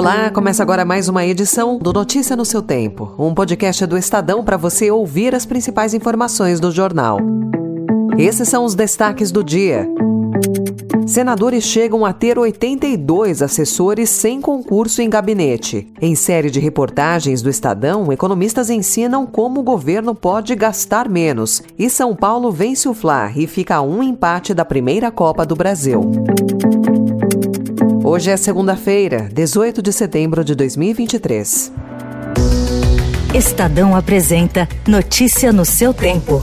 Olá, começa agora mais uma edição do Notícia no seu Tempo, um podcast do Estadão para você ouvir as principais informações do jornal. Esses são os destaques do dia. Senadores chegam a ter 82 assessores sem concurso em gabinete. Em série de reportagens do Estadão, economistas ensinam como o governo pode gastar menos. E São Paulo vence o Fla e fica a um empate da primeira Copa do Brasil. Hoje é segunda-feira, 18 de setembro de 2023. Estadão apresenta Notícia no seu tempo.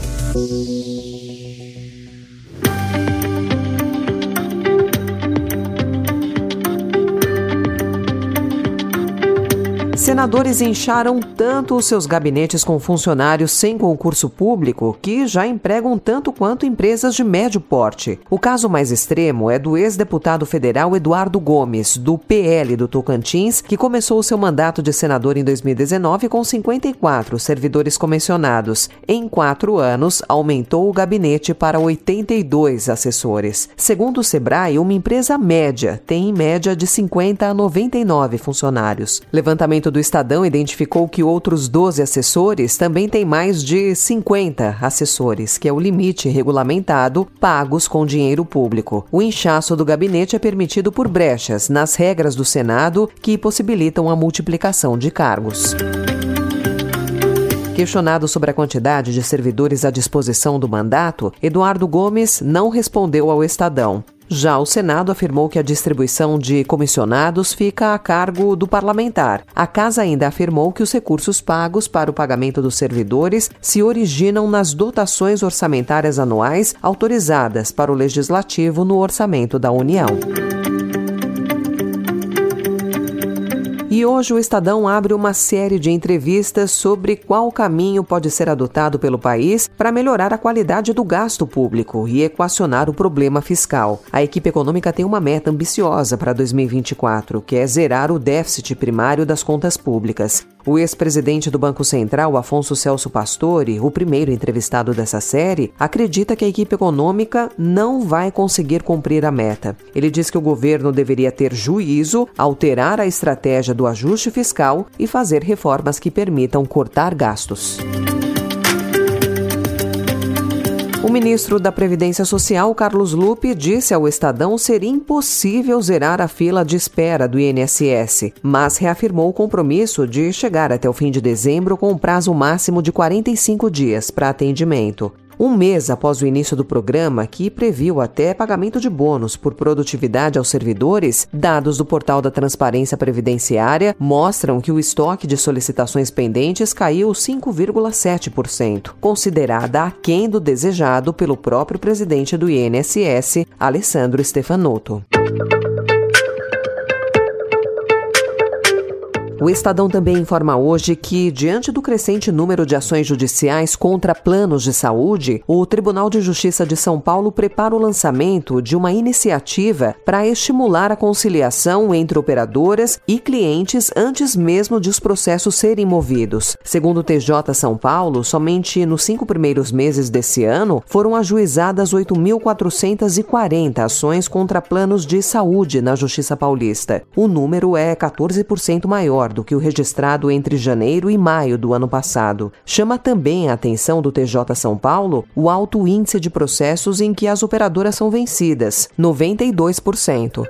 Senadores incharam tanto os seus gabinetes com funcionários sem concurso público que já empregam tanto quanto empresas de médio porte. O caso mais extremo é do ex-deputado federal Eduardo Gomes, do PL do Tocantins, que começou seu mandato de senador em 2019 com 54 servidores comissionados. Em quatro anos, aumentou o gabinete para 82 assessores. Segundo o Sebrae, uma empresa média tem em média de 50 a 99 funcionários. Levantamento do Estadão identificou que outros 12 assessores também têm mais de 50 assessores, que é o limite regulamentado, pagos com dinheiro público. O inchaço do gabinete é permitido por brechas nas regras do Senado que possibilitam a multiplicação de cargos. Questionado sobre a quantidade de servidores à disposição do mandato, Eduardo Gomes não respondeu ao Estadão. Já o Senado afirmou que a distribuição de comissionados fica a cargo do parlamentar. A Casa ainda afirmou que os recursos pagos para o pagamento dos servidores se originam nas dotações orçamentárias anuais autorizadas para o Legislativo no orçamento da União. E hoje o Estadão abre uma série de entrevistas sobre qual caminho pode ser adotado pelo país para melhorar a qualidade do gasto público e equacionar o problema fiscal. A equipe econômica tem uma meta ambiciosa para 2024, que é zerar o déficit primário das contas públicas. O ex-presidente do Banco Central, Afonso Celso Pastore, o primeiro entrevistado dessa série, acredita que a equipe econômica não vai conseguir cumprir a meta. Ele diz que o governo deveria ter juízo, alterar a estratégia do ajuste fiscal e fazer reformas que permitam cortar gastos. O ministro da Previdência Social, Carlos Lupe, disse ao Estadão ser impossível zerar a fila de espera do INSS, mas reafirmou o compromisso de chegar até o fim de dezembro com um prazo máximo de 45 dias para atendimento um mês após o início do programa, que previu até pagamento de bônus por produtividade aos servidores, dados do portal da Transparência Previdenciária mostram que o estoque de solicitações pendentes caiu 5,7%, considerada aquém do desejado pelo próprio presidente do INSS, Alessandro Stefanotto. O Estadão também informa hoje que, diante do crescente número de ações judiciais contra planos de saúde, o Tribunal de Justiça de São Paulo prepara o lançamento de uma iniciativa para estimular a conciliação entre operadoras e clientes antes mesmo de os processos serem movidos. Segundo o TJ São Paulo, somente nos cinco primeiros meses desse ano foram ajuizadas 8.440 ações contra planos de saúde na Justiça Paulista. O número é 14% maior do que o registrado entre janeiro e maio do ano passado. Chama também a atenção do TJ São Paulo o alto índice de processos em que as operadoras são vencidas, 92%.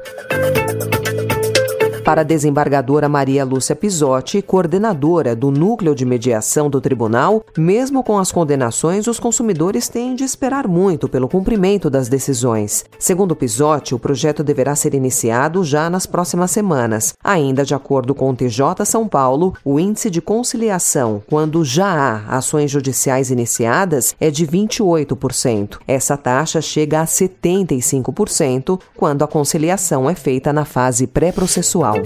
Para a desembargadora Maria Lúcia Pisotti, coordenadora do Núcleo de Mediação do Tribunal, mesmo com as condenações, os consumidores têm de esperar muito pelo cumprimento das decisões. Segundo Pisotti, o projeto deverá ser iniciado já nas próximas semanas. Ainda de acordo com o TJ São Paulo, o índice de conciliação, quando já há ações judiciais iniciadas, é de 28%. Essa taxa chega a 75% quando a conciliação é feita na fase pré-processual.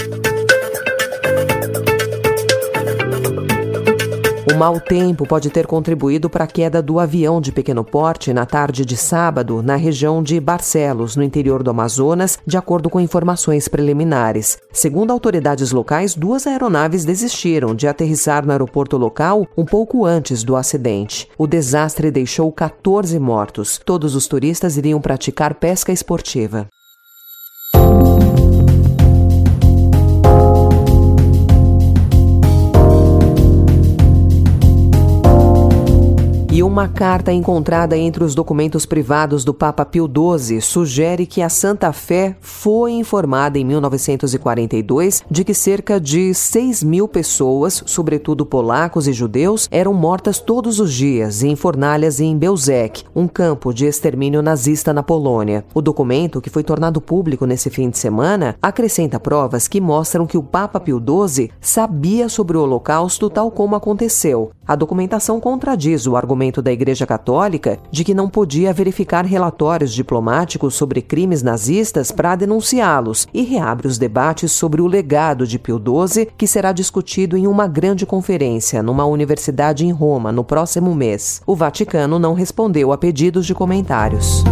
O mau tempo pode ter contribuído para a queda do avião de pequeno porte na tarde de sábado na região de Barcelos, no interior do Amazonas, de acordo com informações preliminares. Segundo autoridades locais, duas aeronaves desistiram de aterrissar no aeroporto local um pouco antes do acidente. O desastre deixou 14 mortos. Todos os turistas iriam praticar pesca esportiva. E uma carta encontrada entre os documentos privados do Papa Pio XII sugere que a Santa Fé foi informada em 1942 de que cerca de 6 mil pessoas, sobretudo polacos e judeus, eram mortas todos os dias em fornalhas em Bełżec, um campo de extermínio nazista na Polônia. O documento, que foi tornado público nesse fim de semana, acrescenta provas que mostram que o Papa Pio XII sabia sobre o Holocausto tal como aconteceu. A documentação contradiz o argumento da Igreja Católica de que não podia verificar relatórios diplomáticos sobre crimes nazistas para denunciá-los e reabre os debates sobre o legado de Pio XII, que será discutido em uma grande conferência numa universidade em Roma no próximo mês. O Vaticano não respondeu a pedidos de comentários.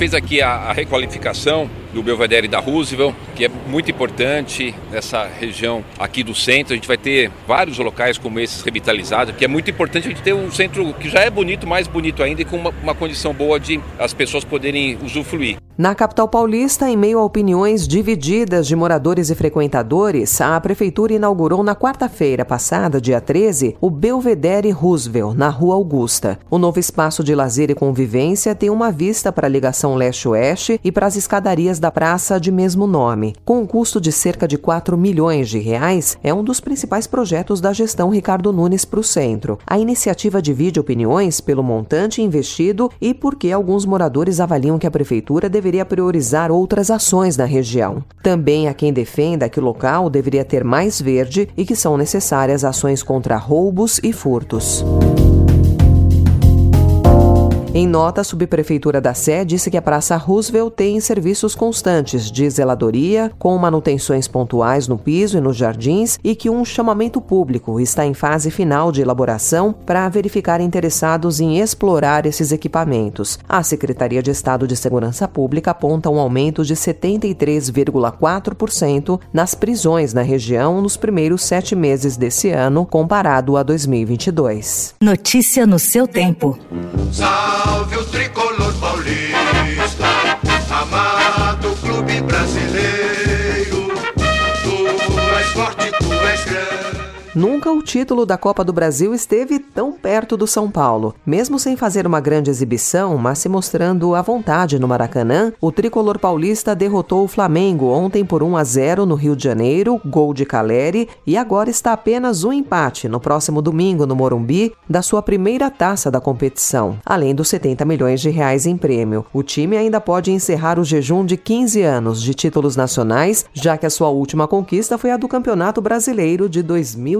Fez aqui a, a requalificação do Belvedere da Roosevelt, que é muito importante nessa região aqui do centro. A gente vai ter vários locais como esses revitalizados, que é muito importante a gente ter um centro que já é bonito, mais bonito ainda e com uma, uma condição boa de as pessoas poderem usufruir. Na capital paulista, em meio a opiniões divididas de moradores e frequentadores, a prefeitura inaugurou na quarta-feira passada, dia 13, o Belvedere Roosevelt, na Rua Augusta. O novo espaço de lazer e convivência tem uma vista para a ligação leste-oeste e para as escadarias da praça de mesmo nome. Com um custo de cerca de 4 milhões de reais, é um dos principais projetos da gestão Ricardo Nunes para o centro. A iniciativa divide opiniões pelo montante investido e porque alguns moradores avaliam que a prefeitura deveria priorizar outras ações na região. Também há quem defenda que o local deveria ter mais verde e que são necessárias ações contra roubos e furtos. Em nota, a subprefeitura da Sé disse que a Praça Roosevelt tem serviços constantes de zeladoria, com manutenções pontuais no piso e nos jardins, e que um chamamento público está em fase final de elaboração para verificar interessados em explorar esses equipamentos. A Secretaria de Estado de Segurança Pública aponta um aumento de 73,4% nas prisões na região nos primeiros sete meses desse ano, comparado a 2022. Notícia no seu tempo. Salve o tricolor Nunca o título da Copa do Brasil esteve tão perto do São Paulo. Mesmo sem fazer uma grande exibição, mas se mostrando à vontade no Maracanã, o tricolor paulista derrotou o Flamengo ontem por 1 a 0 no Rio de Janeiro, gol de Caleri, e agora está apenas um empate no próximo domingo no Morumbi da sua primeira taça da competição, além dos 70 milhões de reais em prêmio. O time ainda pode encerrar o jejum de 15 anos de títulos nacionais, já que a sua última conquista foi a do Campeonato Brasileiro de 2000